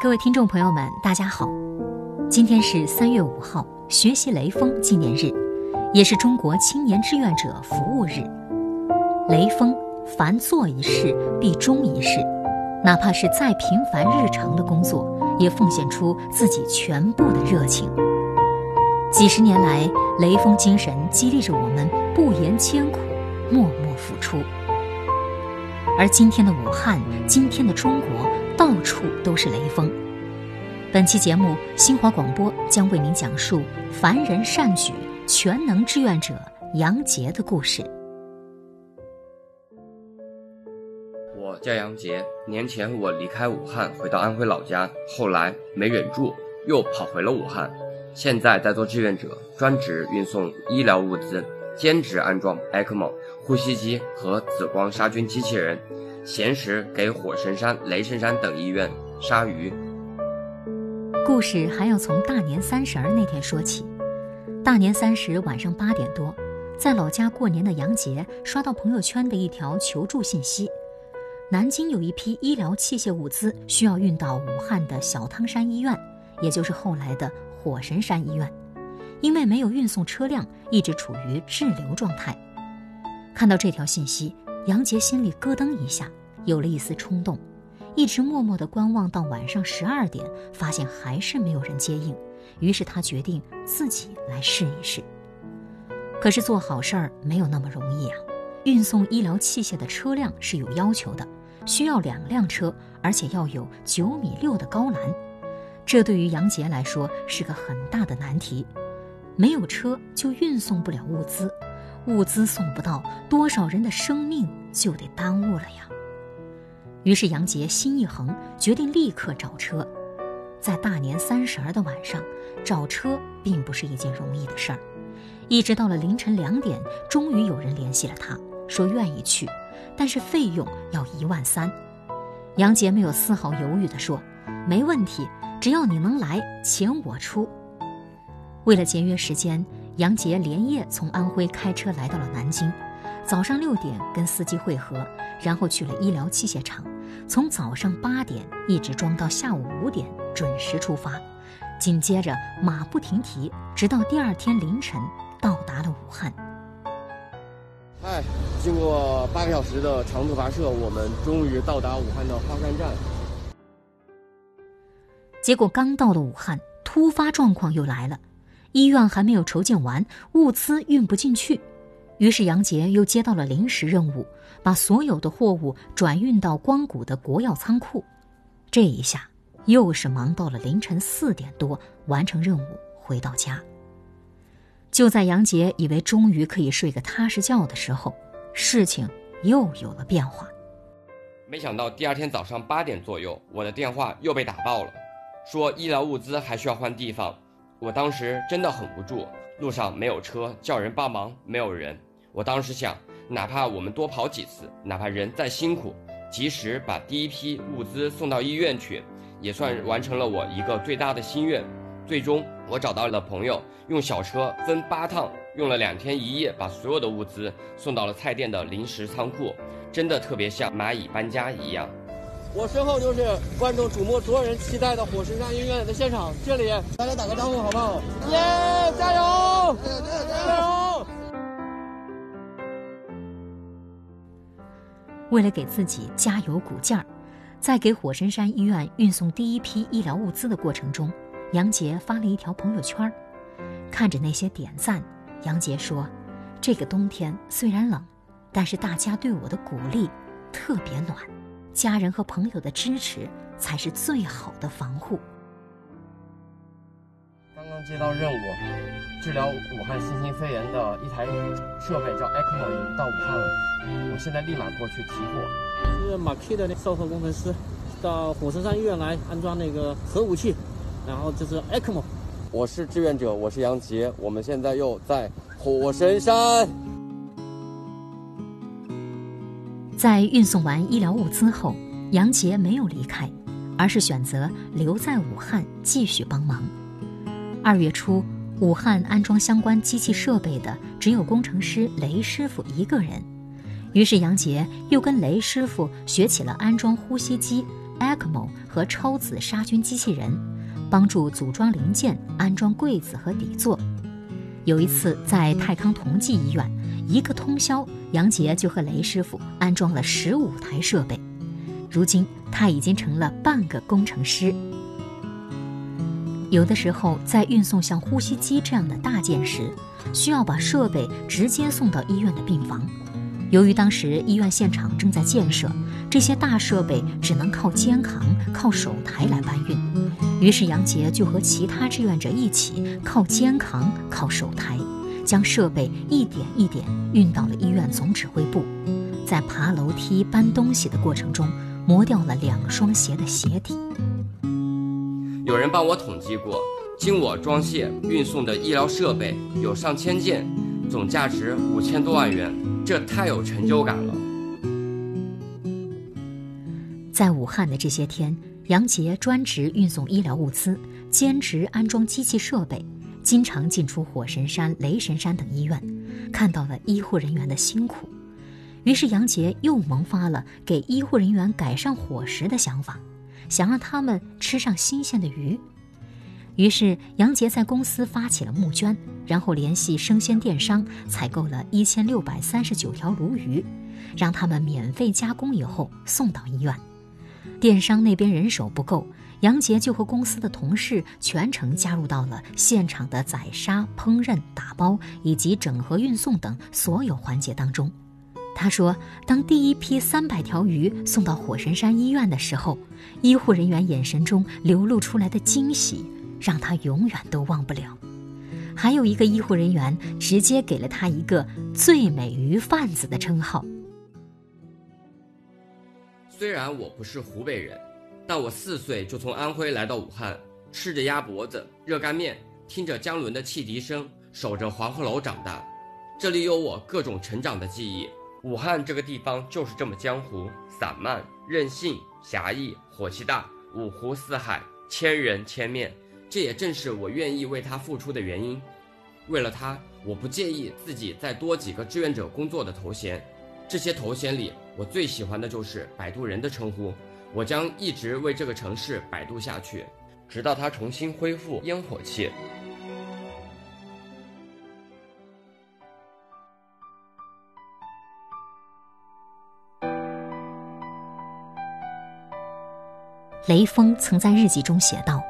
各位听众朋友们，大家好，今天是三月五号，学习雷锋纪念日，也是中国青年志愿者服务日。雷锋凡做一事必忠一事，哪怕是再平凡日常的工作，也奉献出自己全部的热情。几十年来，雷锋精神激励着我们不言艰苦，默默付出。而今天的武汉，今天的中国。到处都是雷锋。本期节目，新华广播将为您讲述凡人善举、全能志愿者杨杰的故事。我叫杨杰，年前我离开武汉，回到安徽老家，后来没忍住，又跑回了武汉。现在在做志愿者，专职运送医疗物资，兼职安装 ECMO、呼吸机和紫光杀菌机器人。闲时给火神山、雷神山等医院杀鱼。故事还要从大年三十儿那天说起。大年三十晚上八点多，在老家过年的杨杰刷到朋友圈的一条求助信息：南京有一批医疗器械物资需要运到武汉的小汤山医院，也就是后来的火神山医院，因为没有运送车辆，一直处于滞留状态。看到这条信息，杨杰心里咯噔一下。有了一丝冲动，一直默默地观望到晚上十二点，发现还是没有人接应，于是他决定自己来试一试。可是做好事儿没有那么容易啊！运送医疗器械的车辆是有要求的，需要两辆车，而且要有九米六的高栏，这对于杨杰来说是个很大的难题。没有车就运送不了物资，物资送不到，多少人的生命就得耽误了呀！于是杨杰心一横，决定立刻找车。在大年三十儿的晚上，找车并不是一件容易的事儿。一直到了凌晨两点，终于有人联系了他，说愿意去，但是费用要一万三。杨杰没有丝毫犹豫地说：“没问题，只要你能来，钱我出。”为了节约时间，杨杰连夜从安徽开车来到了南京。早上六点跟司机会合，然后去了医疗器械厂，从早上八点一直装到下午五点，准时出发。紧接着马不停蹄，直到第二天凌晨到达了武汉。嗨，经过八个小时的长途跋涉，我们终于到达武汉的花山站。结果刚到了武汉，突发状况又来了，医院还没有筹建完，物资运不进去。于是杨杰又接到了临时任务，把所有的货物转运到光谷的国药仓库。这一下又是忙到了凌晨四点多，完成任务回到家。就在杨杰以为终于可以睡个踏实觉的时候，事情又有了变化。没想到第二天早上八点左右，我的电话又被打爆了，说医疗物资还需要换地方。我当时真的很无助，路上没有车，叫人帮忙没有人。我当时想，哪怕我们多跑几次，哪怕人再辛苦，及时把第一批物资送到医院去，也算完成了我一个最大的心愿。最终，我找到了朋友，用小车分八趟，用了两天一夜，把所有的物资送到了菜店的临时仓库，真的特别像蚂蚁搬家一样。我身后就是观众瞩目、所有人期待的火神山医院的现场，这里大家打个招呼好不好？耶，加油！加油！为了给自己加油鼓劲儿，在给火神山医院运送第一批医疗物资的过程中，杨杰发了一条朋友圈。看着那些点赞，杨杰说：“这个冬天虽然冷，但是大家对我的鼓励特别暖，家人和朋友的支持才是最好的防护。”接到任务，治疗武汉新型肺炎的一台设备叫 ECMO 已经到武汉了，我现在立马过去提货。是马 K 的那售后工程师，到火神山医院来安装那个核武器，然后这是 ECMO。我是志愿者，我是杨杰，我们现在又在火神山。在运送完医疗物资后，杨杰没有离开，而是选择留在武汉继续帮忙。二月初，武汉安装相关机器设备的只有工程师雷师傅一个人，于是杨杰又跟雷师傅学起了安装呼吸机、ECMO 和超子杀菌机器人，帮助组装零件、安装柜子和底座。有一次在泰康同济医院，一个通宵，杨杰就和雷师傅安装了十五台设备。如今他已经成了半个工程师。有的时候，在运送像呼吸机这样的大件时，需要把设备直接送到医院的病房。由于当时医院现场正在建设，这些大设备只能靠肩扛、靠手抬来搬运。于是杨杰就和其他志愿者一起靠肩扛、靠手抬，将设备一点一点运到了医院总指挥部。在爬楼梯搬东西的过程中，磨掉了两双鞋的鞋底。有人帮我统计过，经我装卸运送的医疗设备有上千件，总价值五千多万元，这太有成就感了。在武汉的这些天，杨杰专职运送医疗物资，兼职安装机器设备，经常进出火神山、雷神山等医院，看到了医护人员的辛苦。于是杨杰又萌发了给医护人员改善伙食的想法。想让他们吃上新鲜的鱼，于是杨杰在公司发起了募捐，然后联系生鲜电商采购了一千六百三十九条鲈鱼，让他们免费加工以后送到医院。电商那边人手不够，杨杰就和公司的同事全程加入到了现场的宰杀、烹饪、打包以及整合运送等所有环节当中。他说：“当第一批三百条鱼送到火神山医院的时候，医护人员眼神中流露出来的惊喜，让他永远都忘不了。还有一个医护人员直接给了他一个‘最美鱼贩子’的称号。虽然我不是湖北人，但我四岁就从安徽来到武汉，吃着鸭脖子、热干面，听着江轮的汽笛声，守着黄鹤楼长大，这里有我各种成长的记忆。”武汉这个地方就是这么江湖、散漫、任性、侠义、火气大，五湖四海，千人千面。这也正是我愿意为他付出的原因。为了他，我不介意自己再多几个志愿者工作的头衔。这些头衔里，我最喜欢的就是“摆渡人”的称呼。我将一直为这个城市摆渡下去，直到它重新恢复烟火气。雷锋曾在日记中写道：“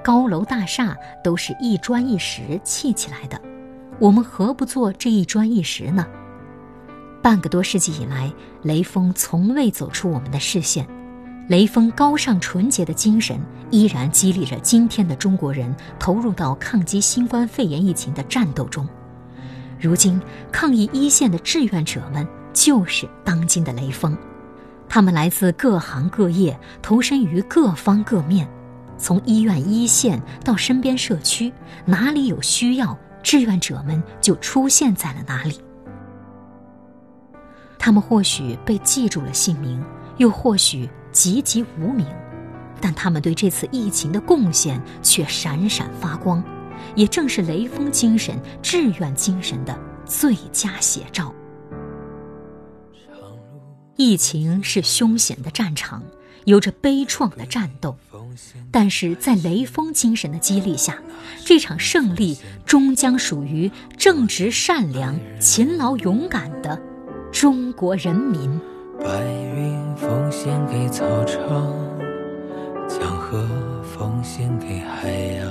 高楼大厦都是一砖一石砌起来的，我们何不做这一砖一石呢？”半个多世纪以来，雷锋从未走出我们的视线。雷锋高尚纯洁的精神依然激励着今天的中国人投入到抗击新冠肺炎疫情的战斗中。如今，抗疫一线的志愿者们就是当今的雷锋。他们来自各行各业，投身于各方各面，从医院一线到身边社区，哪里有需要，志愿者们就出现在了哪里。他们或许被记住了姓名，又或许籍籍无名，但他们对这次疫情的贡献却闪闪发光，也正是雷锋精神、志愿精神的最佳写照。疫情是凶险的战场，有着悲怆的战斗，但是在雷锋精神的激励下，这场胜利终将属于正直、善良、勤劳、勇敢的中国人民。白云奉献给草场，江河奉献给海洋，